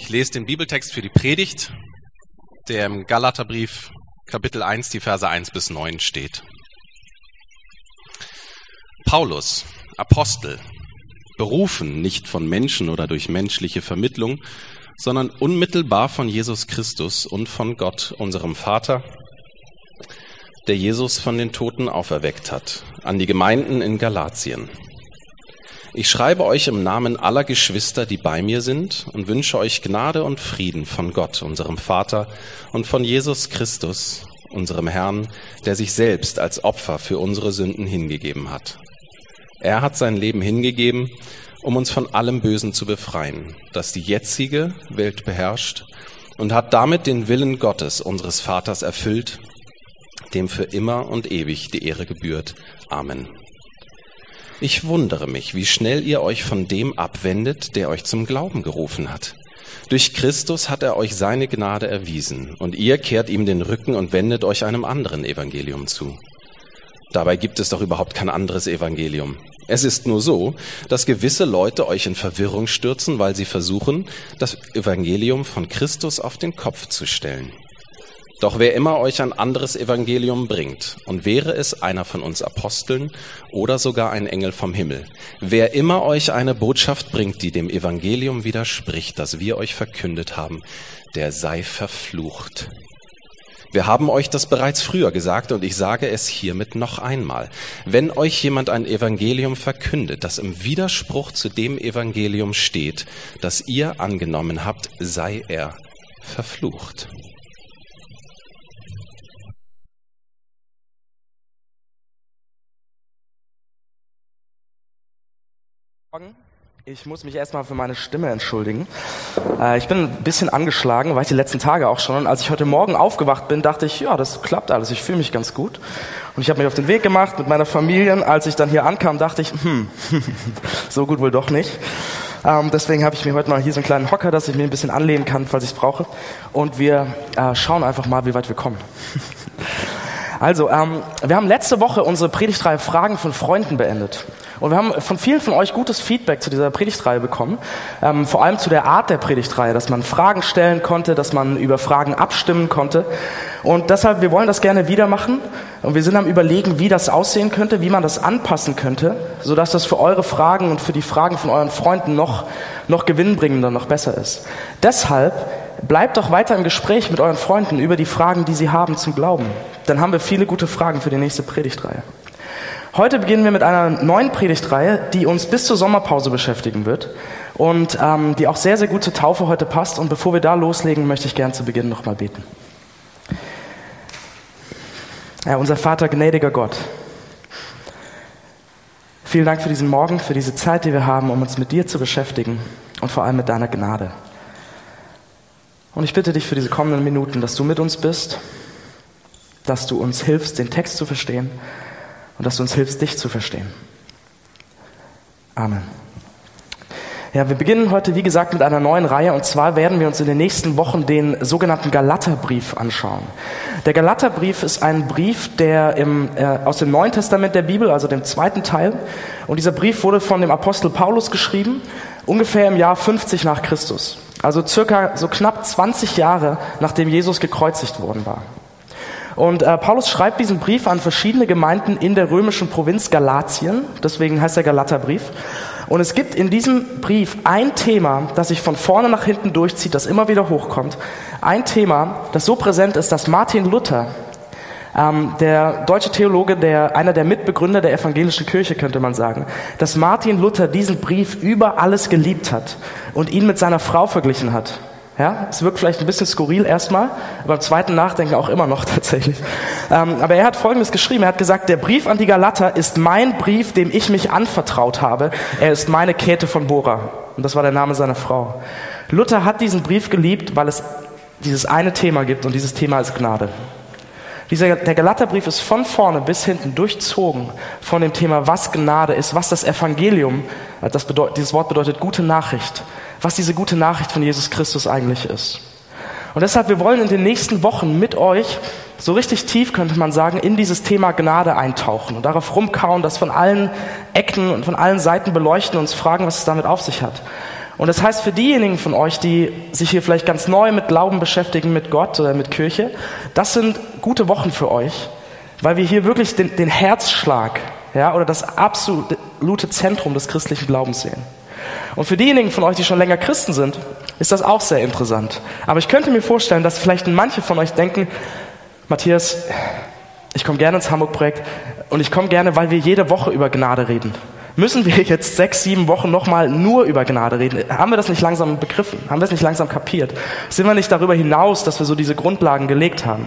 Ich lese den Bibeltext für die Predigt, der im Galaterbrief Kapitel 1, die Verse 1 bis 9 steht. Paulus, Apostel, berufen nicht von Menschen oder durch menschliche Vermittlung, sondern unmittelbar von Jesus Christus und von Gott, unserem Vater, der Jesus von den Toten auferweckt hat, an die Gemeinden in Galatien. Ich schreibe euch im Namen aller Geschwister, die bei mir sind, und wünsche euch Gnade und Frieden von Gott, unserem Vater, und von Jesus Christus, unserem Herrn, der sich selbst als Opfer für unsere Sünden hingegeben hat. Er hat sein Leben hingegeben, um uns von allem Bösen zu befreien, das die jetzige Welt beherrscht, und hat damit den Willen Gottes, unseres Vaters, erfüllt, dem für immer und ewig die Ehre gebührt. Amen. Ich wundere mich, wie schnell ihr euch von dem abwendet, der euch zum Glauben gerufen hat. Durch Christus hat er euch seine Gnade erwiesen, und ihr kehrt ihm den Rücken und wendet euch einem anderen Evangelium zu. Dabei gibt es doch überhaupt kein anderes Evangelium. Es ist nur so, dass gewisse Leute euch in Verwirrung stürzen, weil sie versuchen, das Evangelium von Christus auf den Kopf zu stellen. Doch wer immer euch ein anderes Evangelium bringt, und wäre es einer von uns Aposteln oder sogar ein Engel vom Himmel, wer immer euch eine Botschaft bringt, die dem Evangelium widerspricht, das wir euch verkündet haben, der sei verflucht. Wir haben euch das bereits früher gesagt und ich sage es hiermit noch einmal. Wenn euch jemand ein Evangelium verkündet, das im Widerspruch zu dem Evangelium steht, das ihr angenommen habt, sei er verflucht. Ich muss mich erstmal für meine Stimme entschuldigen. Äh, ich bin ein bisschen angeschlagen, war ich die letzten Tage auch schon. Und als ich heute Morgen aufgewacht bin, dachte ich, ja, das klappt alles, ich fühle mich ganz gut. Und ich habe mich auf den Weg gemacht mit meiner Familie. Als ich dann hier ankam, dachte ich, hm, so gut wohl doch nicht. Ähm, deswegen habe ich mir heute mal hier so einen kleinen Hocker, dass ich mir ein bisschen anlehnen kann, falls ich es brauche. Und wir äh, schauen einfach mal, wie weit wir kommen. Also, ähm, wir haben letzte Woche unsere Predigtreihe Fragen von Freunden beendet. Und wir haben von vielen von euch gutes Feedback zu dieser Predigtreihe bekommen, ähm, vor allem zu der Art der Predigtreihe, dass man Fragen stellen konnte, dass man über Fragen abstimmen konnte. Und deshalb, wir wollen das gerne wieder machen. Und wir sind am überlegen, wie das aussehen könnte, wie man das anpassen könnte, sodass das für eure Fragen und für die Fragen von euren Freunden noch, noch gewinnbringender, noch besser ist. Deshalb bleibt doch weiter im Gespräch mit euren Freunden über die Fragen, die sie haben zum Glauben. Dann haben wir viele gute Fragen für die nächste Predigtreihe. Heute beginnen wir mit einer neuen Predigtreihe, die uns bis zur Sommerpause beschäftigen wird und ähm, die auch sehr, sehr gut zur Taufe heute passt. Und bevor wir da loslegen, möchte ich gern zu Beginn nochmal beten. Ja, unser Vater, gnädiger Gott, vielen Dank für diesen Morgen, für diese Zeit, die wir haben, um uns mit dir zu beschäftigen und vor allem mit deiner Gnade. Und ich bitte dich für diese kommenden Minuten, dass du mit uns bist, dass du uns hilfst, den Text zu verstehen und dass du uns hilfst, dich zu verstehen. Amen. Ja, wir beginnen heute, wie gesagt, mit einer neuen Reihe und zwar werden wir uns in den nächsten Wochen den sogenannten Galaterbrief anschauen. Der Galaterbrief ist ein Brief, der im, äh, aus dem Neuen Testament der Bibel, also dem zweiten Teil, und dieser Brief wurde von dem Apostel Paulus geschrieben, ungefähr im Jahr 50 nach Christus. Also circa so knapp 20 Jahre, nachdem Jesus gekreuzigt worden war. Und äh, Paulus schreibt diesen Brief an verschiedene Gemeinden in der römischen Provinz Galatien. Deswegen heißt der Galaterbrief. Und es gibt in diesem Brief ein Thema, das sich von vorne nach hinten durchzieht, das immer wieder hochkommt. Ein Thema, das so präsent ist, dass Martin Luther, ähm, der deutsche Theologe, der einer der Mitbegründer der evangelischen Kirche, könnte man sagen, dass Martin Luther diesen Brief über alles geliebt hat und ihn mit seiner Frau verglichen hat. Ja, es wirkt vielleicht ein bisschen skurril erstmal, aber beim zweiten Nachdenken auch immer noch tatsächlich. Ähm, aber er hat Folgendes geschrieben. Er hat gesagt, der Brief an die Galater ist mein Brief, dem ich mich anvertraut habe. Er ist meine Käthe von Bora. Und das war der Name seiner Frau. Luther hat diesen Brief geliebt, weil es dieses eine Thema gibt und dieses Thema ist Gnade. Dieser, der Galaterbrief ist von vorne bis hinten durchzogen von dem Thema, was Gnade ist, was das Evangelium, das bedeutet, dieses Wort bedeutet gute Nachricht, was diese gute Nachricht von Jesus Christus eigentlich ist. Und deshalb, wir wollen in den nächsten Wochen mit euch so richtig tief, könnte man sagen, in dieses Thema Gnade eintauchen und darauf rumkauen, das von allen Ecken und von allen Seiten beleuchten und uns fragen, was es damit auf sich hat. Und das heißt für diejenigen von euch, die sich hier vielleicht ganz neu mit Glauben beschäftigen, mit Gott oder mit Kirche, das sind gute Wochen für euch, weil wir hier wirklich den, den Herzschlag ja, oder das absolute Zentrum des christlichen Glaubens sehen. Und für diejenigen von euch, die schon länger Christen sind, ist das auch sehr interessant. Aber ich könnte mir vorstellen, dass vielleicht manche von euch denken, Matthias, ich komme gerne ins Hamburg-Projekt und ich komme gerne, weil wir jede Woche über Gnade reden. Müssen wir jetzt sechs, sieben Wochen nochmal nur über Gnade reden? Haben wir das nicht langsam begriffen? Haben wir es nicht langsam kapiert? Sind wir nicht darüber hinaus, dass wir so diese Grundlagen gelegt haben?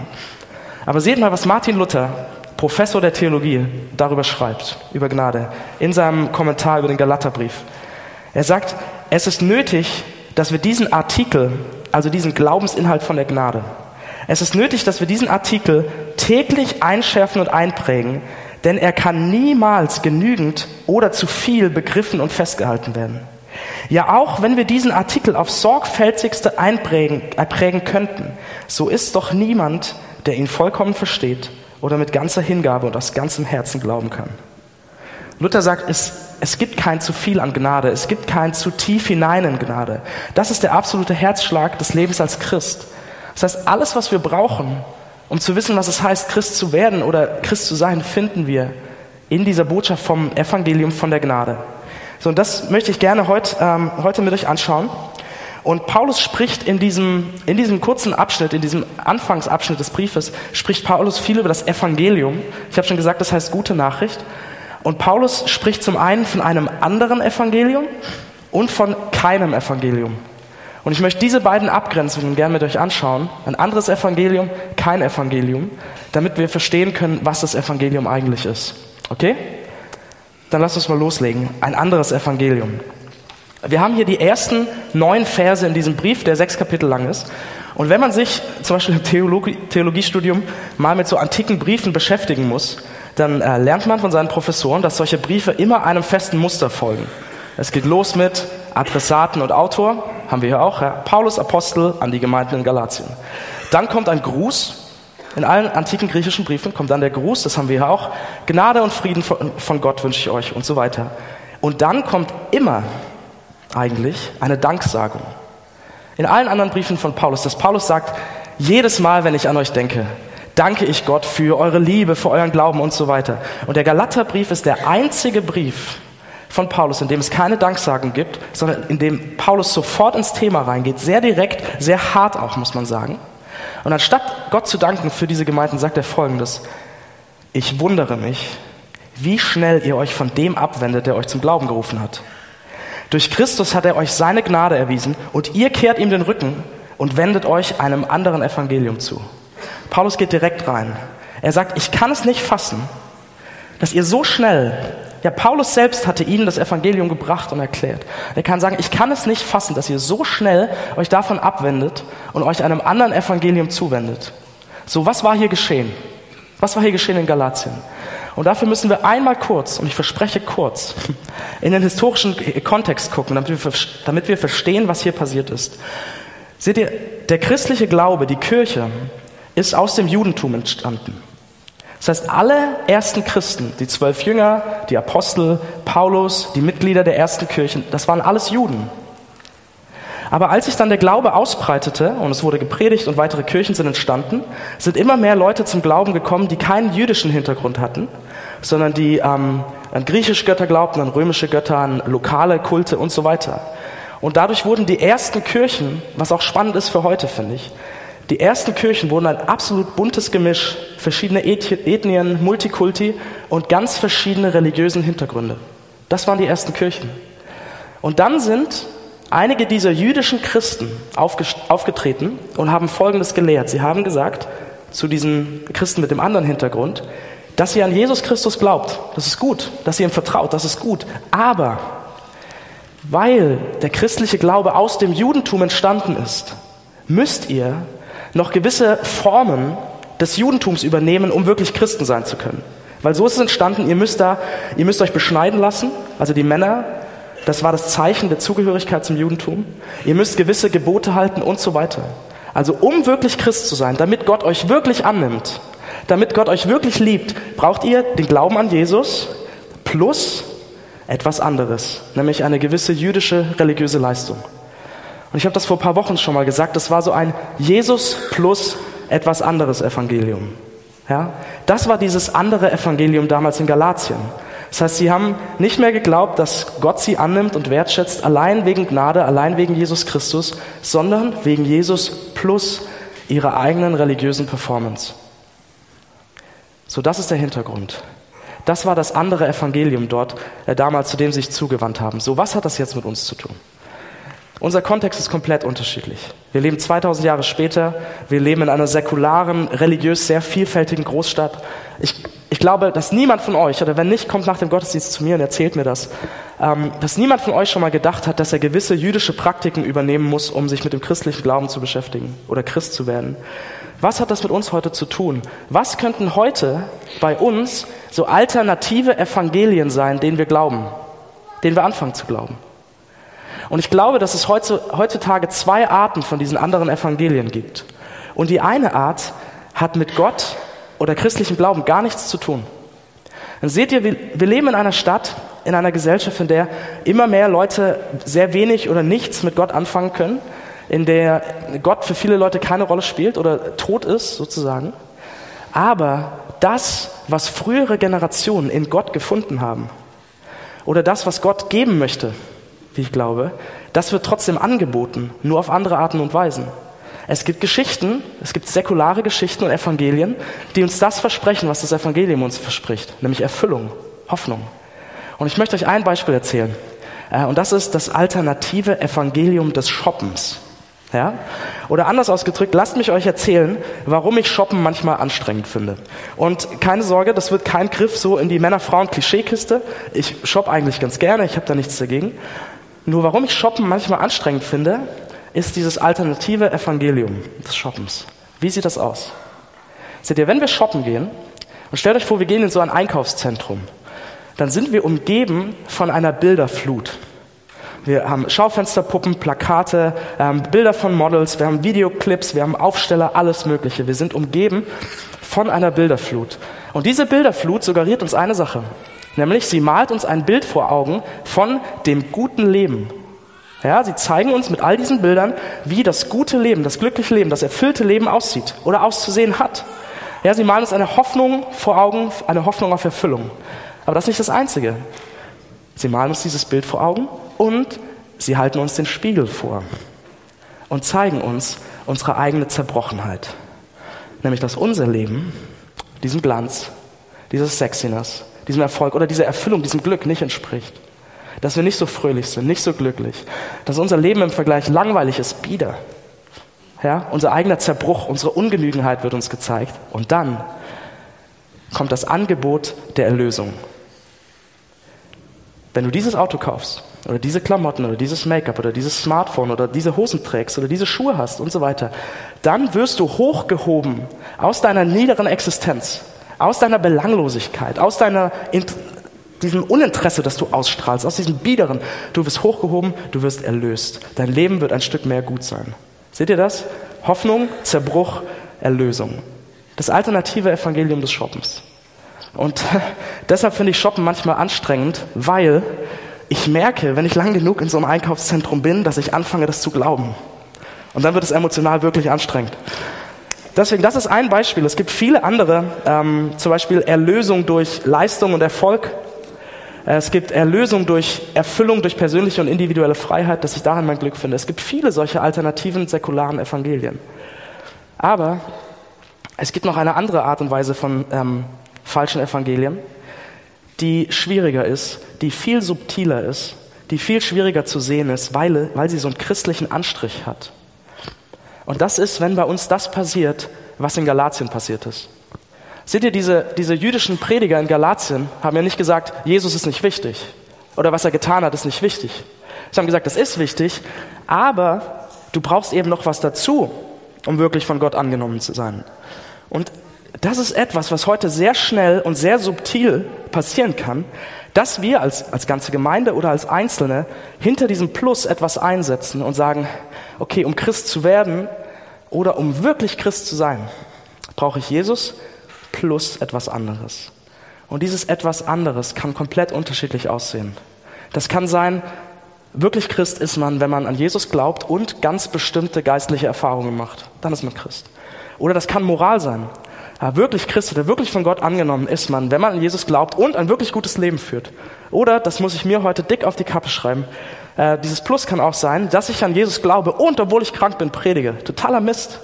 Aber seht mal, was Martin Luther, Professor der Theologie, darüber schreibt, über Gnade, in seinem Kommentar über den Galaterbrief. Er sagt, es ist nötig, dass wir diesen Artikel, also diesen Glaubensinhalt von der Gnade, es ist nötig, dass wir diesen Artikel täglich einschärfen und einprägen, denn er kann niemals genügend oder zu viel begriffen und festgehalten werden. Ja, auch wenn wir diesen Artikel auf sorgfältigste einprägen, einprägen könnten, so ist doch niemand, der ihn vollkommen versteht oder mit ganzer Hingabe und aus ganzem Herzen glauben kann. Luther sagt, es, es gibt kein zu viel an Gnade, es gibt kein zu tief hinein in Gnade. Das ist der absolute Herzschlag des Lebens als Christ. Das heißt, alles, was wir brauchen, um zu wissen, was es heißt, Christ zu werden oder Christ zu sein, finden wir in dieser Botschaft vom Evangelium von der Gnade. So, und das möchte ich gerne heut, ähm, heute mit euch anschauen. Und Paulus spricht in diesem, in diesem kurzen Abschnitt, in diesem Anfangsabschnitt des Briefes, spricht Paulus viel über das Evangelium. Ich habe schon gesagt, das heißt gute Nachricht. Und Paulus spricht zum einen von einem anderen Evangelium und von keinem Evangelium. Und ich möchte diese beiden Abgrenzungen gerne mit euch anschauen. Ein anderes Evangelium, kein Evangelium, damit wir verstehen können, was das Evangelium eigentlich ist. Okay? Dann lasst uns mal loslegen. Ein anderes Evangelium. Wir haben hier die ersten neun Verse in diesem Brief, der sechs Kapitel lang ist. Und wenn man sich zum Beispiel im Theologie, Theologiestudium mal mit so antiken Briefen beschäftigen muss, dann äh, lernt man von seinen Professoren, dass solche Briefe immer einem festen Muster folgen. Es geht los mit Adressaten und Autor, haben wir hier auch, ja? Paulus Apostel an die Gemeinden in Galatien. Dann kommt ein Gruß, in allen antiken griechischen Briefen kommt dann der Gruß, das haben wir hier auch, Gnade und Frieden von Gott wünsche ich euch und so weiter. Und dann kommt immer eigentlich eine Danksagung. In allen anderen Briefen von Paulus, dass Paulus sagt, jedes Mal, wenn ich an euch denke, danke ich Gott für eure Liebe, für euren Glauben und so weiter. Und der Galaterbrief ist der einzige Brief, von Paulus, in dem es keine Danksagen gibt, sondern in dem Paulus sofort ins Thema reingeht, sehr direkt, sehr hart auch, muss man sagen. Und anstatt Gott zu danken für diese Gemeinden, sagt er folgendes, ich wundere mich, wie schnell ihr euch von dem abwendet, der euch zum Glauben gerufen hat. Durch Christus hat er euch seine Gnade erwiesen und ihr kehrt ihm den Rücken und wendet euch einem anderen Evangelium zu. Paulus geht direkt rein. Er sagt, ich kann es nicht fassen, dass ihr so schnell ja, Paulus selbst hatte ihnen das Evangelium gebracht und erklärt. Er kann sagen, ich kann es nicht fassen, dass ihr so schnell euch davon abwendet und euch einem anderen Evangelium zuwendet. So, was war hier geschehen? Was war hier geschehen in Galatien? Und dafür müssen wir einmal kurz, und ich verspreche kurz, in den historischen Kontext gucken, damit wir, verstehen, was hier passiert ist. Seht ihr, der christliche Glaube, die Kirche, ist aus dem Judentum entstanden. Das heißt, alle ersten Christen, die zwölf Jünger, die Apostel, Paulus, die Mitglieder der ersten Kirchen, das waren alles Juden. Aber als sich dann der Glaube ausbreitete und es wurde gepredigt und weitere Kirchen sind entstanden, sind immer mehr Leute zum Glauben gekommen, die keinen jüdischen Hintergrund hatten, sondern die ähm, an griechische Götter glaubten, an römische Götter, an lokale Kulte und so weiter. Und dadurch wurden die ersten Kirchen, was auch spannend ist für heute, finde ich, die ersten Kirchen wurden ein absolut buntes Gemisch, verschiedene Ethnien, Multikulti und ganz verschiedene religiösen Hintergründe. Das waren die ersten Kirchen. Und dann sind einige dieser jüdischen Christen aufgetreten und haben Folgendes gelehrt. Sie haben gesagt zu diesen Christen mit dem anderen Hintergrund, dass ihr an Jesus Christus glaubt. Das ist gut. Dass ihr ihm vertraut. Das ist gut. Aber weil der christliche Glaube aus dem Judentum entstanden ist, müsst ihr noch gewisse Formen des Judentums übernehmen, um wirklich Christen sein zu können. Weil so ist es entstanden, ihr müsst da, ihr müsst euch beschneiden lassen, also die Männer, das war das Zeichen der Zugehörigkeit zum Judentum. Ihr müsst gewisse Gebote halten und so weiter. Also um wirklich Christ zu sein, damit Gott euch wirklich annimmt, damit Gott euch wirklich liebt, braucht ihr den Glauben an Jesus plus etwas anderes, nämlich eine gewisse jüdische religiöse Leistung. Und ich habe das vor ein paar Wochen schon mal gesagt, das war so ein Jesus plus etwas anderes Evangelium. Ja? Das war dieses andere Evangelium damals in Galatien. Das heißt, sie haben nicht mehr geglaubt, dass Gott sie annimmt und wertschätzt, allein wegen Gnade, allein wegen Jesus Christus, sondern wegen Jesus plus ihrer eigenen religiösen Performance. So, das ist der Hintergrund. Das war das andere Evangelium dort äh, damals, zu dem sie sich zugewandt haben. So, was hat das jetzt mit uns zu tun? Unser Kontext ist komplett unterschiedlich. Wir leben 2000 Jahre später, wir leben in einer säkularen, religiös sehr vielfältigen Großstadt. Ich, ich glaube, dass niemand von euch, oder wenn nicht, kommt nach dem Gottesdienst zu mir und erzählt mir das, ähm, dass niemand von euch schon mal gedacht hat, dass er gewisse jüdische Praktiken übernehmen muss, um sich mit dem christlichen Glauben zu beschäftigen oder Christ zu werden. Was hat das mit uns heute zu tun? Was könnten heute bei uns so alternative Evangelien sein, denen wir glauben, denen wir anfangen zu glauben? Und ich glaube, dass es heutzutage zwei Arten von diesen anderen Evangelien gibt. Und die eine Art hat mit Gott oder christlichem Glauben gar nichts zu tun. Dann seht ihr, wir, leben in einer Stadt, in einer Gesellschaft, in der immer mehr Leute sehr wenig oder nichts mit Gott anfangen können, in der Gott für viele Leute keine Rolle spielt oder tot ist sozusagen. Aber das, was frühere Generationen in Gott gefunden haben, oder das, was Gott geben möchte, wie ich glaube, das wird trotzdem angeboten, nur auf andere Arten und Weisen. Es gibt Geschichten, es gibt säkulare Geschichten und Evangelien, die uns das versprechen, was das Evangelium uns verspricht, nämlich Erfüllung, Hoffnung. Und ich möchte euch ein Beispiel erzählen. Äh, und das ist das alternative Evangelium des Shoppens. Ja? Oder anders ausgedrückt, lasst mich euch erzählen, warum ich Shoppen manchmal anstrengend finde. Und keine Sorge, das wird kein Griff so in die Männer-Frauen-Klischeekiste. Ich shoppe eigentlich ganz gerne, ich habe da nichts dagegen. Nur warum ich Shoppen manchmal anstrengend finde, ist dieses alternative Evangelium des Shoppens. Wie sieht das aus? Seht ihr, wenn wir shoppen gehen, und stellt euch vor, wir gehen in so ein Einkaufszentrum, dann sind wir umgeben von einer Bilderflut. Wir haben Schaufensterpuppen, Plakate, ähm, Bilder von Models, wir haben Videoclips, wir haben Aufsteller, alles Mögliche. Wir sind umgeben von einer Bilderflut. Und diese Bilderflut suggeriert uns eine Sache. Nämlich, sie malt uns ein Bild vor Augen von dem guten Leben. Ja, sie zeigen uns mit all diesen Bildern, wie das gute Leben, das glückliche Leben, das erfüllte Leben aussieht oder auszusehen hat. Ja, sie malen uns eine Hoffnung vor Augen, eine Hoffnung auf Erfüllung. Aber das ist nicht das Einzige. Sie malen uns dieses Bild vor Augen und sie halten uns den Spiegel vor und zeigen uns unsere eigene Zerbrochenheit. Nämlich, dass unser Leben diesem Glanz, dieses Sexiness, diesem Erfolg oder dieser Erfüllung, diesem Glück nicht entspricht. Dass wir nicht so fröhlich sind, nicht so glücklich. Dass unser Leben im Vergleich langweilig ist, bieder. Ja, unser eigener Zerbruch, unsere Ungenügenheit wird uns gezeigt. Und dann kommt das Angebot der Erlösung. Wenn du dieses Auto kaufst, oder diese Klamotten, oder dieses Make-up, oder dieses Smartphone, oder diese Hosen trägst, oder diese Schuhe hast und so weiter, dann wirst du hochgehoben aus deiner niederen Existenz aus deiner Belanglosigkeit, aus deiner, diesem Uninteresse, das du ausstrahlst, aus diesem Biederen, du wirst hochgehoben, du wirst erlöst. Dein Leben wird ein Stück mehr gut sein. Seht ihr das? Hoffnung, Zerbruch, Erlösung. Das alternative Evangelium des Shoppens. Und deshalb finde ich Shoppen manchmal anstrengend, weil ich merke, wenn ich lang genug in so einem Einkaufszentrum bin, dass ich anfange, das zu glauben. Und dann wird es emotional wirklich anstrengend. Deswegen, das ist ein Beispiel. Es gibt viele andere, ähm, zum Beispiel Erlösung durch Leistung und Erfolg. Es gibt Erlösung durch Erfüllung, durch persönliche und individuelle Freiheit, dass ich darin mein Glück finde. Es gibt viele solche alternativen säkularen Evangelien. Aber es gibt noch eine andere Art und Weise von ähm, falschen Evangelien, die schwieriger ist, die viel subtiler ist, die viel schwieriger zu sehen ist, weil, weil sie so einen christlichen Anstrich hat. Und das ist, wenn bei uns das passiert, was in Galatien passiert ist. Seht ihr, diese, diese jüdischen Prediger in Galatien haben ja nicht gesagt, Jesus ist nicht wichtig oder was er getan hat, ist nicht wichtig. Sie haben gesagt, das ist wichtig, aber du brauchst eben noch was dazu, um wirklich von Gott angenommen zu sein. Und das ist etwas, was heute sehr schnell und sehr subtil passieren kann, dass wir als, als ganze Gemeinde oder als Einzelne hinter diesem Plus etwas einsetzen und sagen, okay, um Christ zu werden oder um wirklich Christ zu sein, brauche ich Jesus plus etwas anderes. Und dieses etwas anderes kann komplett unterschiedlich aussehen. Das kann sein, wirklich Christ ist man, wenn man an Jesus glaubt und ganz bestimmte geistliche Erfahrungen macht. Dann ist man Christ. Oder das kann Moral sein. Wirklich Christ oder wirklich von Gott angenommen ist man, wenn man an Jesus glaubt und ein wirklich gutes Leben führt. Oder, das muss ich mir heute dick auf die Kappe schreiben, äh, dieses Plus kann auch sein, dass ich an Jesus glaube und obwohl ich krank bin, predige. Totaler Mist.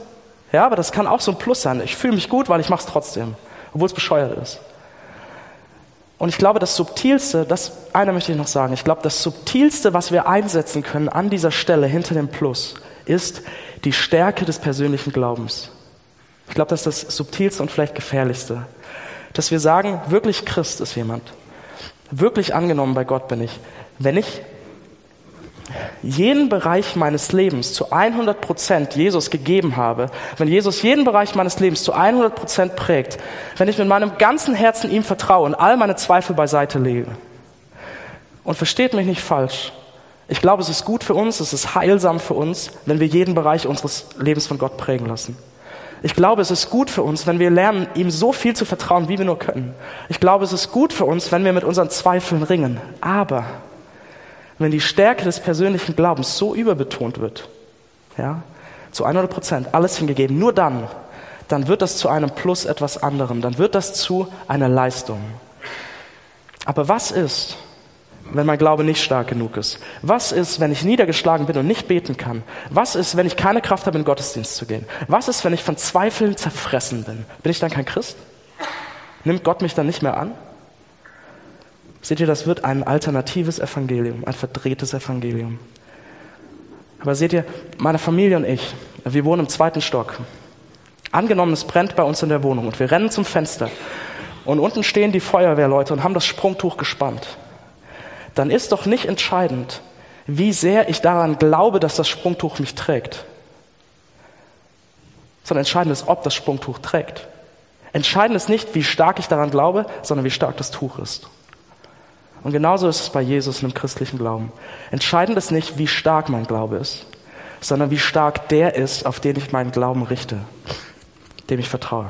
Ja, aber das kann auch so ein Plus sein. Ich fühle mich gut, weil ich mache es trotzdem, obwohl es bescheuert ist. Und ich glaube, das Subtilste, das einer möchte ich noch sagen, ich glaube, das Subtilste, was wir einsetzen können an dieser Stelle hinter dem Plus, ist die Stärke des persönlichen Glaubens. Ich glaube, das ist das Subtilste und vielleicht Gefährlichste. Dass wir sagen, wirklich Christ ist jemand. Wirklich angenommen bei Gott bin ich. Wenn ich jeden Bereich meines Lebens zu 100 Prozent Jesus gegeben habe, wenn Jesus jeden Bereich meines Lebens zu 100 Prozent prägt, wenn ich mit meinem ganzen Herzen ihm vertraue und all meine Zweifel beiseite lege. Und versteht mich nicht falsch. Ich glaube, es ist gut für uns, es ist heilsam für uns, wenn wir jeden Bereich unseres Lebens von Gott prägen lassen. Ich glaube, es ist gut für uns, wenn wir lernen, ihm so viel zu vertrauen, wie wir nur können. Ich glaube, es ist gut für uns, wenn wir mit unseren Zweifeln ringen. Aber wenn die Stärke des persönlichen Glaubens so überbetont wird, ja, zu 100 Prozent, alles hingegeben, nur dann, dann wird das zu einem Plus etwas anderem, dann wird das zu einer Leistung. Aber was ist, wenn mein Glaube nicht stark genug ist? Was ist, wenn ich niedergeschlagen bin und nicht beten kann? Was ist, wenn ich keine Kraft habe, in den Gottesdienst zu gehen? Was ist, wenn ich von Zweifeln zerfressen bin? Bin ich dann kein Christ? Nimmt Gott mich dann nicht mehr an? Seht ihr, das wird ein alternatives Evangelium, ein verdrehtes Evangelium. Aber seht ihr, meine Familie und ich, wir wohnen im zweiten Stock. Angenommen, es brennt bei uns in der Wohnung und wir rennen zum Fenster und unten stehen die Feuerwehrleute und haben das Sprungtuch gespannt. Dann ist doch nicht entscheidend, wie sehr ich daran glaube, dass das Sprungtuch mich trägt, sondern entscheidend ist, ob das Sprungtuch trägt. Entscheidend ist nicht, wie stark ich daran glaube, sondern wie stark das Tuch ist. Und genauso ist es bei Jesus und im christlichen Glauben. Entscheidend ist nicht, wie stark mein Glaube ist, sondern wie stark der ist, auf den ich meinen Glauben richte, dem ich vertraue.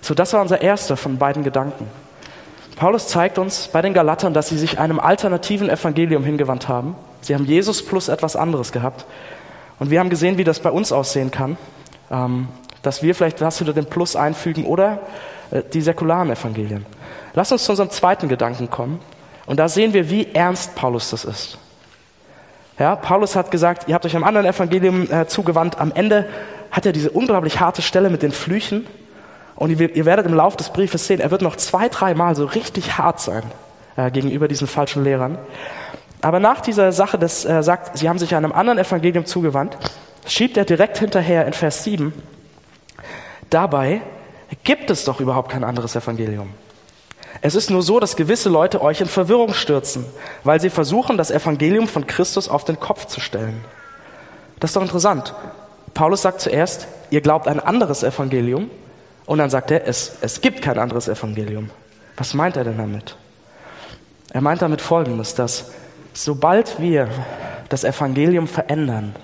So, das war unser erster von beiden Gedanken. Paulus zeigt uns bei den Galatern, dass sie sich einem alternativen Evangelium hingewandt haben. Sie haben Jesus plus etwas anderes gehabt. Und wir haben gesehen, wie das bei uns aussehen kann, ähm, dass wir vielleicht was hinter dem Plus einfügen oder äh, die säkularen Evangelien. Lass uns zu unserem zweiten Gedanken kommen. Und da sehen wir, wie ernst Paulus das ist. Ja, Paulus hat gesagt, ihr habt euch einem anderen Evangelium äh, zugewandt. Am Ende hat er diese unglaublich harte Stelle mit den Flüchen. Und ihr, werdet im Laufe des Briefes sehen, er wird noch zwei, drei Mal so richtig hart sein äh, gegenüber diesen falschen Lehrern. Aber nach dieser Sache, das äh, sagt, sie haben sich einem anderen Evangelium zugewandt, schiebt er direkt hinterher in Vers 7. Dabei gibt es doch überhaupt kein anderes Evangelium. Es ist nur so, dass gewisse Leute euch in Verwirrung stürzen, weil sie versuchen, das Evangelium von Christus auf den Kopf zu stellen. Das ist doch interessant. Paulus sagt zuerst, ihr glaubt ein anderes Evangelium, und dann sagt er, es, es gibt kein anderes Evangelium. Was meint er denn damit? Er meint damit Folgendes, dass sobald wir das Evangelium verändern,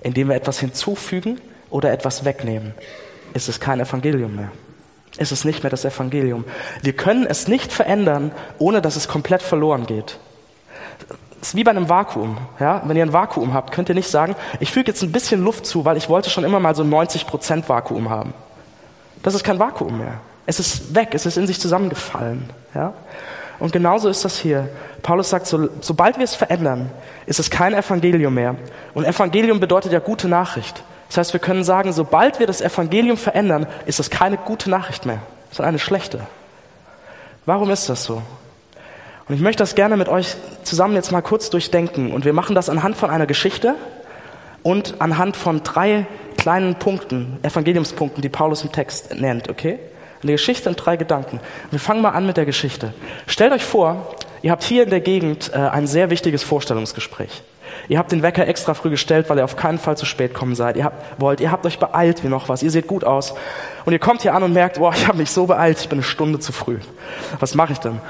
indem wir etwas hinzufügen oder etwas wegnehmen, ist es kein Evangelium mehr ist es nicht mehr das Evangelium. Wir können es nicht verändern, ohne dass es komplett verloren geht. Es ist wie bei einem Vakuum. Ja? Wenn ihr ein Vakuum habt, könnt ihr nicht sagen, ich füge jetzt ein bisschen Luft zu, weil ich wollte schon immer mal so 90% Vakuum haben. Das ist kein Vakuum mehr. Es ist weg, es ist in sich zusammengefallen. Ja? Und genauso ist das hier. Paulus sagt, so, sobald wir es verändern, ist es kein Evangelium mehr. Und Evangelium bedeutet ja gute Nachricht. Das heißt, wir können sagen, sobald wir das Evangelium verändern, ist das keine gute Nachricht mehr, sondern eine schlechte. Warum ist das so? Und ich möchte das gerne mit euch zusammen jetzt mal kurz durchdenken. Und wir machen das anhand von einer Geschichte und anhand von drei kleinen Punkten, Evangeliumspunkten, die Paulus im Text nennt, okay? Eine Geschichte und drei Gedanken. Wir fangen mal an mit der Geschichte. Stellt euch vor, ihr habt hier in der Gegend äh, ein sehr wichtiges Vorstellungsgespräch. Ihr habt den Wecker extra früh gestellt, weil ihr auf keinen Fall zu spät kommen seid. Ihr habt, wollt, ihr habt euch beeilt wie noch was. Ihr seht gut aus. Und ihr kommt hier an und merkt, boah, ich habe mich so beeilt, ich bin eine Stunde zu früh. Was mache ich denn?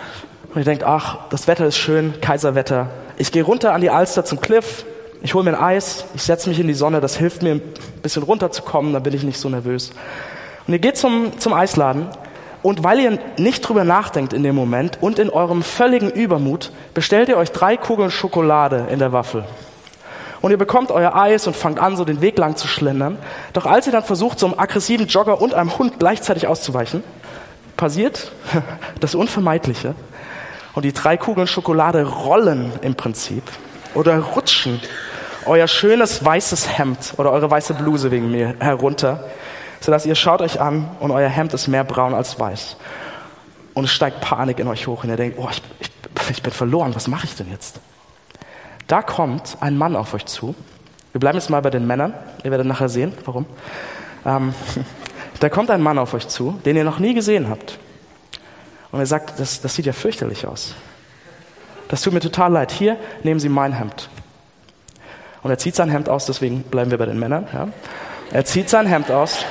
Und ihr denkt, ach, das Wetter ist schön, Kaiserwetter. Ich gehe runter an die Alster zum Cliff, ich hole mir ein Eis, ich setze mich in die Sonne, das hilft mir ein bisschen runterzukommen, dann bin ich nicht so nervös. Und ihr geht zum, zum Eisladen Und weil ihr nicht drüber nachdenkt in dem Moment und in eurem völligen Übermut, bestellt ihr euch drei Kugeln Schokolade in der Waffel. Und ihr bekommt euer Eis und fangt an, so den Weg lang zu schlendern. Doch als ihr dann versucht, so einem aggressiven Jogger und einem Hund gleichzeitig auszuweichen, passiert das Unvermeidliche. Und die drei Kugeln Schokolade rollen im Prinzip oder rutschen euer schönes weißes Hemd oder eure weiße Bluse wegen mir herunter, sodass ihr schaut euch an und euer Hemd ist mehr braun als weiß. Und es steigt Panik in euch hoch und ihr denkt, oh, ich, ich, ich bin verloren, was mache ich denn jetzt? Da kommt ein Mann auf euch zu. Wir bleiben jetzt mal bei den Männern. Ihr werdet nachher sehen, warum. Ähm, da kommt ein Mann auf euch zu, den ihr noch nie gesehen habt. Und er sagt, das, das sieht ja fürchterlich aus. Das tut mir total leid. Hier, nehmen Sie mein Hemd. Und er zieht sein Hemd aus, deswegen bleiben wir bei den Männern. Ja. Er zieht sein Hemd aus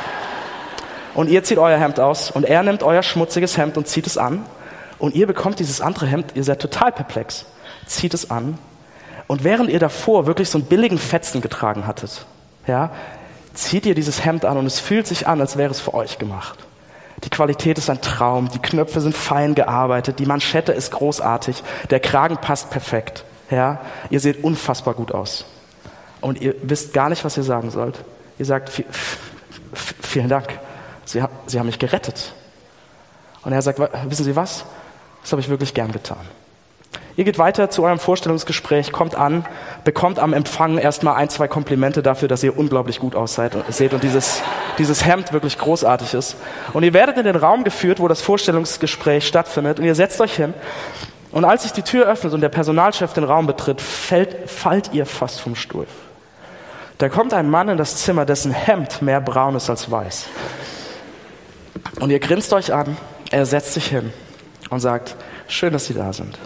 und ihr zieht euer Hemd aus und er nimmt euer schmutziges Hemd und zieht es an und ihr bekommt dieses andere Hemd, ihr seid total perplex, zieht es an und während ihr davor wirklich so einen billigen Fetzen getragen hattet, ja, zieht ihr dieses Hemd an und es fühlt sich an, als wäre es für euch gemacht. Die Qualität ist ein Traum, die Knöpfe sind fein gearbeitet, die Manschette ist großartig, der Kragen passt perfekt. Ja, ihr seht unfassbar gut aus und ihr wisst gar nicht, was ihr sagen sollt. Ihr sagt, vielen Dank, Sie, Sie haben mich gerettet. Und er sagt, wissen Sie was? Das habe ich wirklich gern getan. Ihr geht weiter zu eurem Vorstellungsgespräch, kommt an, bekommt am Empfang erstmal ein, zwei Komplimente dafür, dass ihr unglaublich gut ausseht und, dieses, dieses Hemd wirklich großartig ist. Und ihr werdet in den Raum geführt, wo das Vorstellungsgespräch stattfindet und ihr setzt euch hin und als sich die Tür öffnet und der Personalchef den Raum betritt, fällt, fallt ihr fast vom Stuhl. Da kommt ein Mann in das Zimmer, dessen Hemd mehr braun ist als weiß. Und ihr grinst euch an, er setzt sich hin und sagt, schön, dass Sie da sind.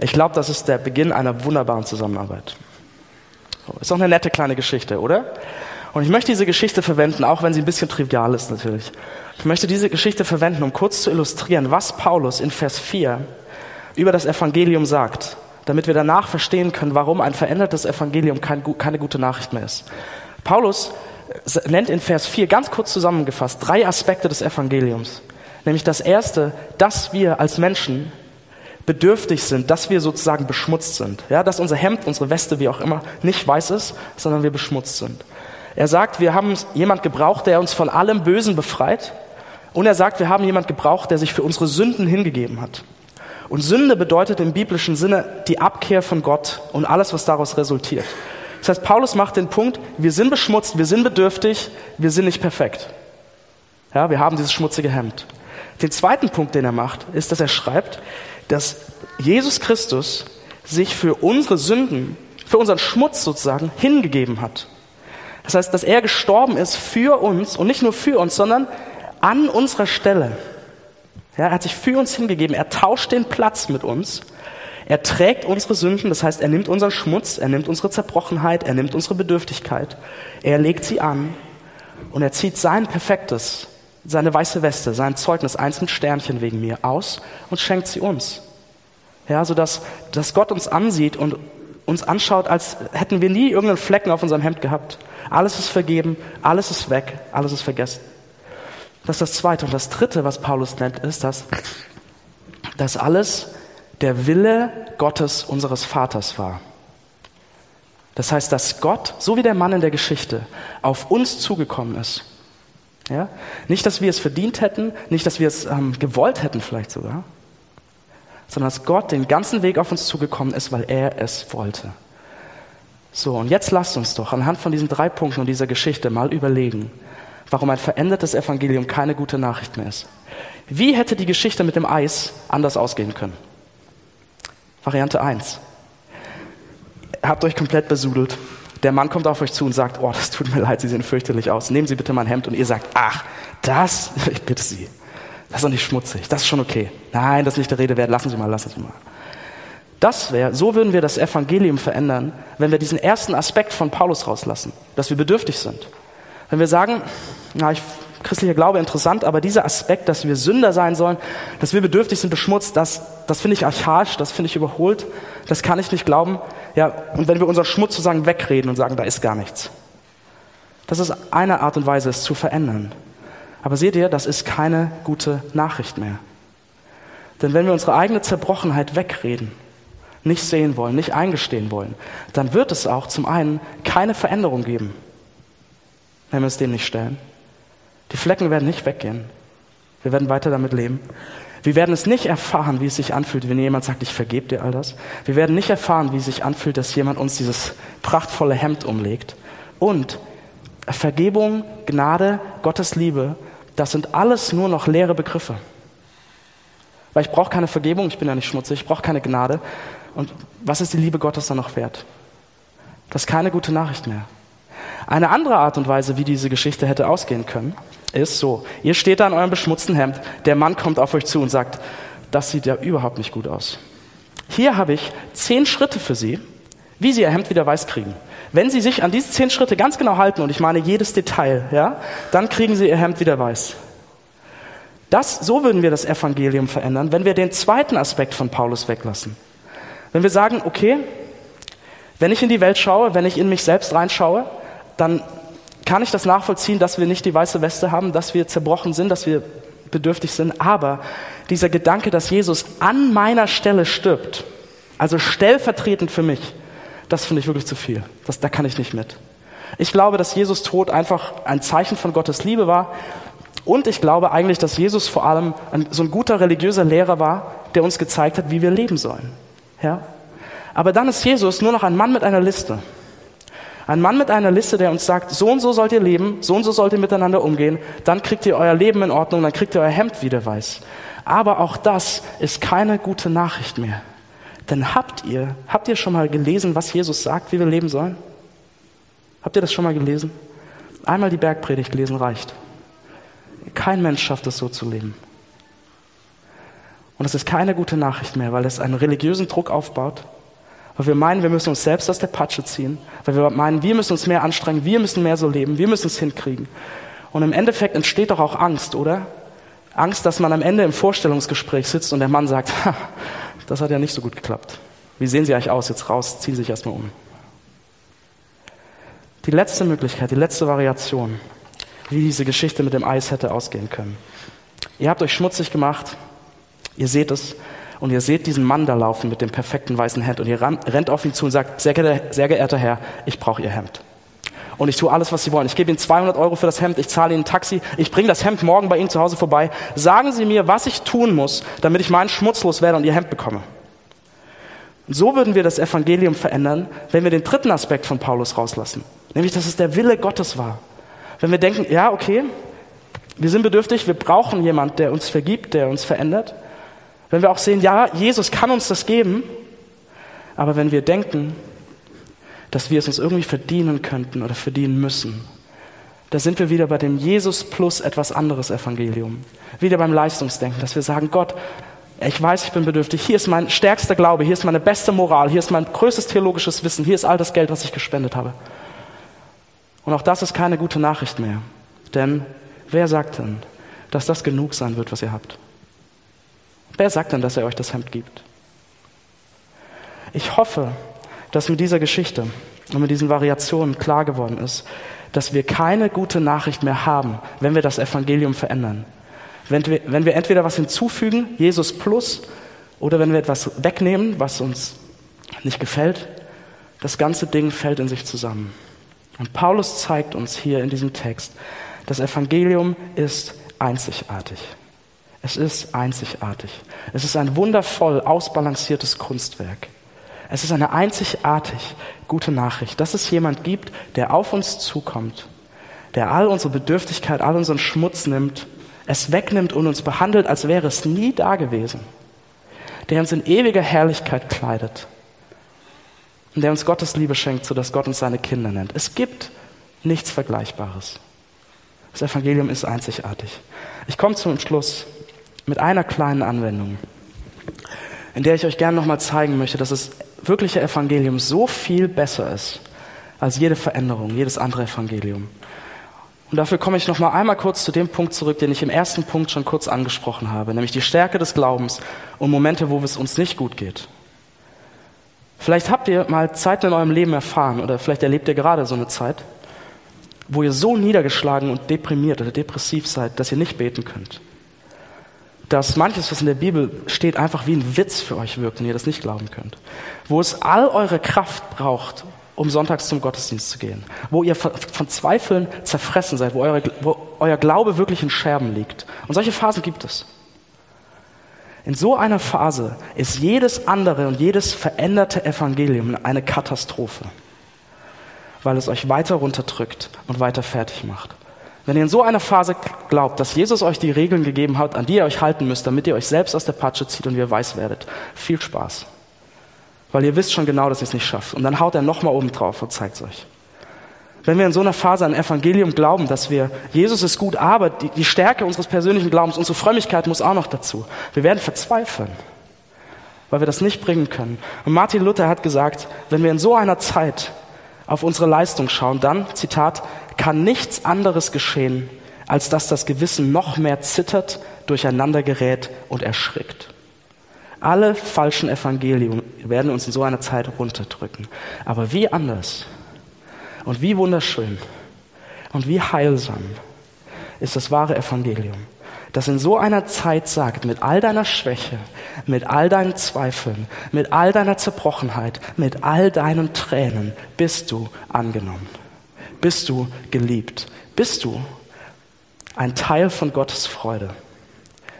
Ich glaube, das ist der Beginn einer wunderbaren Zusammenarbeit. Ist doch eine nette kleine Geschichte, oder? Und ich möchte diese Geschichte verwenden, auch wenn sie ein bisschen trivial ist natürlich. Ich möchte diese Geschichte verwenden, um kurz zu illustrieren, was Paulus in Vers 4 über das Evangelium sagt damit wir danach verstehen können, warum ein verändertes Evangelium kein, keine gute Nachricht mehr ist. Paulus äh, nennt in Vers 4 ganz kurz zusammengefasst drei Aspekte des Evangeliums. Nämlich das erste, dass wir als Menschen bedürftig sind, dass wir sozusagen beschmutzt sind. Ja, dass unser Hemd, unsere Weste, wie auch immer, nicht weiß ist, sondern wir beschmutzt sind. Er sagt, wir haben jemand gebraucht, der uns von allem Bösen befreit. Und er sagt, wir haben jemand gebraucht, der sich für unsere Sünden hingegeben hat. Und Sünde bedeutet im biblischen Sinne die Abkehr von Gott und alles, was daraus resultiert. Das heißt, Paulus macht den Punkt, wir sind beschmutzt, wir sind bedürftig, wir sind nicht perfekt. Ja, wir haben dieses schmutzige Hemd. Den zweiten Punkt, den er macht, ist, dass er schreibt, dass Jesus Christus sich für unsere Sünden, für unseren Schmutz sozusagen hingegeben hat. Das heißt, dass er gestorben ist für uns und nicht nur für uns, sondern an unserer Stelle. Ja, er hat sich für uns hingegeben. Er tauscht den Platz mit uns. Er trägt unsere Sünden, das heißt, er nimmt unseren Schmutz, er nimmt unsere Zerbrochenheit, er nimmt unsere Bedürftigkeit, er legt sie an und er zieht sein perfektes, seine weiße Weste, sein Zeugnis, eins mit Sternchen wegen mir aus und schenkt sie uns. Ja, so dass, dass Gott uns ansieht und uns anschaut, als hätten wir nie irgendeinen Flecken auf unserem Hemd gehabt. Alles ist vergeben, alles ist weg, alles ist vergessen. Das ist das Zweite. Und das Dritte, was Paulus nennt, ist, dass das alles der Wille Gottes, unseres Vaters war. Das heißt, dass Gott, so wie der Mann in der Geschichte, auf uns zugekommen ist. Ja? Nicht, dass wir es verdient hätten, nicht, dass wir es ähm, gewollt hätten vielleicht sogar, sondern dass Gott den ganzen Weg auf uns zugekommen ist, weil er es wollte. So, und jetzt lasst uns doch anhand von diesen drei Punkten und dieser Geschichte mal überlegen, warum ein verändertes Evangelium keine gute Nachricht mehr ist. Wie hätte die Geschichte mit dem Eis anders ausgehen können? Variante 1. Ihr habt euch komplett besudelt. Der Mann kommt auf euch zu und sagt, oh, das tut mir leid, Sie sehen fürchterlich aus. Nehmen Sie bitte mein Hemd. Und ihr sagt, ach, das, ich bitte Sie. Das ist doch nicht schmutzig. Das ist schon okay. Nein, das ist nicht der Rede wert. Lassen Sie mal, lassen Sie mal. Das wäre, so würden wir das Evangelium verändern, wenn wir diesen ersten Aspekt von Paulus rauslassen, dass wir bedürftig sind. Wenn wir sagen, na, ich, christlicher Glaube interessant, aber dieser Aspekt, dass wir Sünder sein sollen, dass wir bedürftig sind, beschmutzt, das, das finde ich archaisch, das finde ich überholt, das kann ich nicht glauben. Ja, und wenn wir unseren Schmutz sozusagen wegreden und sagen, da ist gar nichts. Das ist eine Art und Weise, es zu verändern. Aber seht ihr, das ist keine gute Nachricht mehr. Denn wenn wir unsere eigene Zerbrochenheit wegreden, nicht sehen wollen, nicht eingestehen wollen, dann wird es auch zum einen keine Veränderung geben, wenn wir uns dem nicht stellen. Die Flecken werden nicht weggehen. Wir werden weiter damit leben. Wir werden es nicht erfahren, wie es sich anfühlt, wenn jemand sagt, ich vergebe dir all das. Wir werden nicht erfahren, wie es sich anfühlt, dass jemand uns dieses prachtvolle Hemd umlegt. Und Vergebung, Gnade, Gottes Liebe, das sind alles nur noch leere Begriffe. Weil ich brauche keine Vergebung, ich bin ja nicht schmutzig, ich brauche keine Gnade. Und was ist die Liebe Gottes dann noch wert? Das ist keine gute Nachricht mehr. Eine andere Art und Weise, wie diese Geschichte hätte ausgehen können, ist so. Ihr steht da in eurem beschmutzten Hemd, der Mann kommt auf euch zu und sagt, das sieht ja überhaupt nicht gut aus. Hier habe ich zehn Schritte für Sie, wie Sie Ihr Hemd wieder weiß kriegen. Wenn Sie sich an diese zehn Schritte ganz genau halten, und ich meine jedes Detail, ja, dann kriegen Sie Ihr Hemd wieder weiß. Das, so würden wir das Evangelium verändern, wenn wir den zweiten Aspekt von Paulus weglassen. Wenn wir sagen, okay, wenn ich in die Welt schaue, wenn ich in mich selbst reinschaue, dann kann ich das nachvollziehen, dass wir nicht die weiße Weste haben, dass wir zerbrochen sind, dass wir bedürftig sind. Aber dieser Gedanke, dass Jesus an meiner Stelle stirbt, also stellvertretend für mich, das finde ich wirklich zu viel. Das, da kann ich nicht mit. Ich glaube, dass Jesus Tod einfach ein Zeichen von Gottes Liebe war und ich glaube eigentlich, dass Jesus vor allem ein, so ein guter religiöser Lehrer war, der uns gezeigt hat, wie wir leben sollen. Ja? Aber dann ist Jesus nur noch ein Mann mit einer Liste. Ein Mann mit einer Liste, der uns sagt, so und so sollt ihr leben, so und so sollt ihr miteinander umgehen, dann kriegt ihr euer Leben in Ordnung, dann kriegt ihr euer Hemd wieder weiß. Aber auch das ist keine gute Nachricht mehr. Denn habt ihr, habt ihr schon mal gelesen, was Jesus sagt, wie wir leben sollen? Habt ihr das schon mal gelesen? Einmal die Bergpredigt lesen reicht. Kein Mensch schafft es so zu leben. Und es ist keine gute Nachricht mehr, weil es einen religiösen Druck aufbaut, weil wir meinen, wir müssen uns selbst aus der Patsche ziehen, weil wir meinen, wir müssen uns mehr anstrengen, wir müssen mehr so leben, wir müssen es hinkriegen. Und im Endeffekt entsteht doch auch Angst, oder? Angst, dass man am Ende im Vorstellungsgespräch sitzt und der Mann sagt, das hat ja nicht so gut geklappt. Wie sehen Sie eigentlich aus? Jetzt raus, ziehen Sie sich erstmal um. Die letzte Möglichkeit, die letzte Variation wie diese Geschichte mit dem Eis hätte ausgehen können. Ihr habt euch schmutzig gemacht, ihr seht es, und ihr seht diesen Mann da laufen mit dem perfekten weißen Hemd und ihr rennt auf ihn zu und sagt, sehr geehrter, sehr geehrter Herr, ich brauche Ihr Hemd. Und ich tue alles, was Sie wollen. Ich gebe Ihnen 200 Euro für das Hemd, ich zahle Ihnen ein Taxi, ich bringe das Hemd morgen bei Ihnen zu Hause vorbei. Sagen Sie mir, was ich tun muss, damit ich meinen Schmutz loswerde und Ihr Hemd bekomme. Und so würden wir das Evangelium verändern, wenn wir den dritten Aspekt von Paulus rauslassen. Nämlich, dass es der Wille Gottes war. Wenn wir denken, ja, okay, wir sind bedürftig, wir brauchen jemand, der uns vergibt, der uns verändert. Wenn wir auch sehen, ja, Jesus kann uns das geben, aber wenn wir denken, dass wir es uns irgendwie verdienen könnten oder verdienen müssen, da sind wir wieder bei dem Jesus plus etwas anderes Evangelium. Wieder beim Leistungsdenken, dass wir sagen, Gott, ich weiß, ich bin bedürftig, hier ist mein stärkster Glaube, hier ist meine beste Moral, hier ist mein größtes theologisches Wissen, hier ist all das Geld, was ich gespendet habe. Und auch das ist keine gute Nachricht mehr. Denn wer sagt denn, dass das genug sein wird, was ihr habt? Wer sagt denn, dass er euch das Hemd gibt? Ich hoffe, dass mit dieser Geschichte und mit diesen Variationen klar geworden ist, dass wir keine gute Nachricht mehr haben, wenn wir das Evangelium verändern. Wenn wir, wenn wir entweder was hinzufügen, Jesus plus, oder wenn wir etwas wegnehmen, was uns nicht gefällt, das ganze Ding fällt in sich zusammen. Und Paulus zeigt uns hier in diesem Text, das Evangelium ist einzigartig. Es ist einzigartig. Es ist ein wundervoll ausbalanciertes Kunstwerk. Es ist eine einzigartig gute Nachricht, dass es jemand gibt, der auf uns zukommt, der all unsere Bedürftigkeit, all unseren Schmutz nimmt, es wegnimmt und uns behandelt, als wäre es nie da gewesen, der uns in ewiger Herrlichkeit kleidet und der uns Gottes Liebe schenkt, sodass Gott uns seine Kinder nennt. Es gibt nichts Vergleichbares. Das Evangelium ist einzigartig. Ich komme zum Schluss mit einer kleinen Anwendung, in der ich euch gerne nochmal zeigen möchte, dass das wirkliche Evangelium so viel besser ist als jede Veränderung, jedes andere Evangelium. Und dafür komme ich noch mal einmal kurz zu dem Punkt zurück, den ich im ersten Punkt schon kurz angesprochen habe, nämlich die Stärke des Glaubens und Momente, wo es uns nicht gut geht. Vielleicht habt ihr mal Zeiten in eurem Leben erfahren oder vielleicht erlebt ihr gerade so eine Zeit, wo ihr so niedergeschlagen und deprimiert oder depressiv seid, dass ihr nicht beten könnt. Dass manches, was in der Bibel steht, einfach wie ein Witz für euch wirkt und ihr das nicht glauben könnt. Wo es all eure Kraft braucht, um sonntags zum Gottesdienst zu gehen. Wo ihr von Zweifeln zerfressen seid, wo, eure, wo euer Glaube wirklich in Scherben liegt. Und solche Phasen gibt es. In so einer Phase ist jedes andere und jedes veränderte Evangelium eine Katastrophe weil es euch weiter runterdrückt und weiter fertig macht. Wenn ihr in so einer Phase glaubt, dass Jesus euch die Regeln gegeben hat, an die ihr euch halten müsst, damit ihr euch selbst aus der Patsche zieht und ihr weiß werdet, viel Spaß. Weil ihr wisst schon genau, dass ihr es nicht schafft. Und dann haut er nochmal oben drauf und zeigt es euch. Wenn wir in so einer Phase an Evangelium glauben, dass wir, Jesus ist gut, aber die, die Stärke unseres persönlichen Glaubens, unsere Frömmigkeit muss auch noch dazu. Wir werden verzweifeln, weil wir das nicht bringen können. Und Martin Luther hat gesagt, wenn wir in so einer Zeit auf unsere Leistung schauen, dann, Zitat, kann nichts anderes geschehen, als dass das Gewissen noch mehr zittert, durcheinander gerät und erschrickt. Alle falschen Evangelien werden uns in so einer Zeit runterdrücken. Aber wie anders und wie wunderschön und wie heilsam ist das wahre Evangelium das in so einer Zeit sagt, mit all deiner Schwäche, mit all deinen Zweifeln, mit all deiner Zerbrochenheit, mit all deinen Tränen, bist du angenommen, bist du geliebt, bist du ein Teil von Gottes Freude,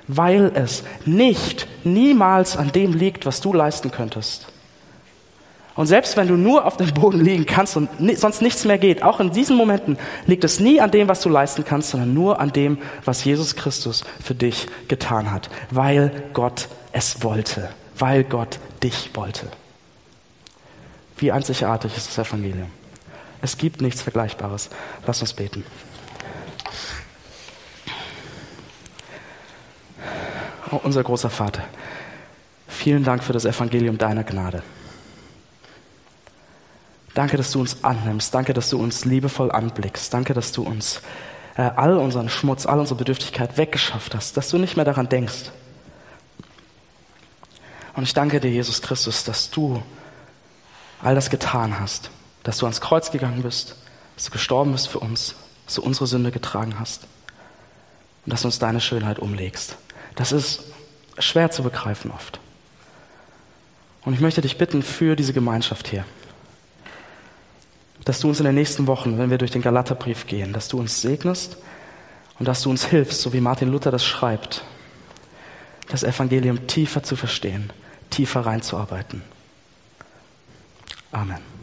weil es nicht niemals an dem liegt, was du leisten könntest und selbst wenn du nur auf dem Boden liegen kannst und sonst nichts mehr geht, auch in diesen Momenten liegt es nie an dem, was du leisten kannst, sondern nur an dem, was Jesus Christus für dich getan hat, weil Gott es wollte, weil Gott dich wollte. Wie einzigartig ist das Evangelium. Es gibt nichts Vergleichbares. Lass uns beten. Oh, unser großer Vater, vielen Dank für das Evangelium deiner Gnade. Danke, dass du uns annimmst. Danke, dass du uns liebevoll anblickst. Danke, dass du uns äh, all unseren Schmutz, all unsere Bedürftigkeit weggeschafft hast, dass du nicht mehr daran denkst. Und ich danke dir, Jesus Christus, dass du all das getan hast, dass du ans Kreuz gegangen bist, dass du gestorben bist für uns, dass du unsere Sünde getragen hast und dass du uns deine Schönheit umlegst. Das ist schwer zu begreifen oft. Und ich möchte dich bitten für diese Gemeinschaft hier dass du uns in den nächsten Wochen, wenn wir durch den Galaterbrief gehen, dass du uns segnest und dass du uns hilfst, so wie Martin Luther das schreibt, das Evangelium tiefer zu verstehen, tiefer reinzuarbeiten. Amen.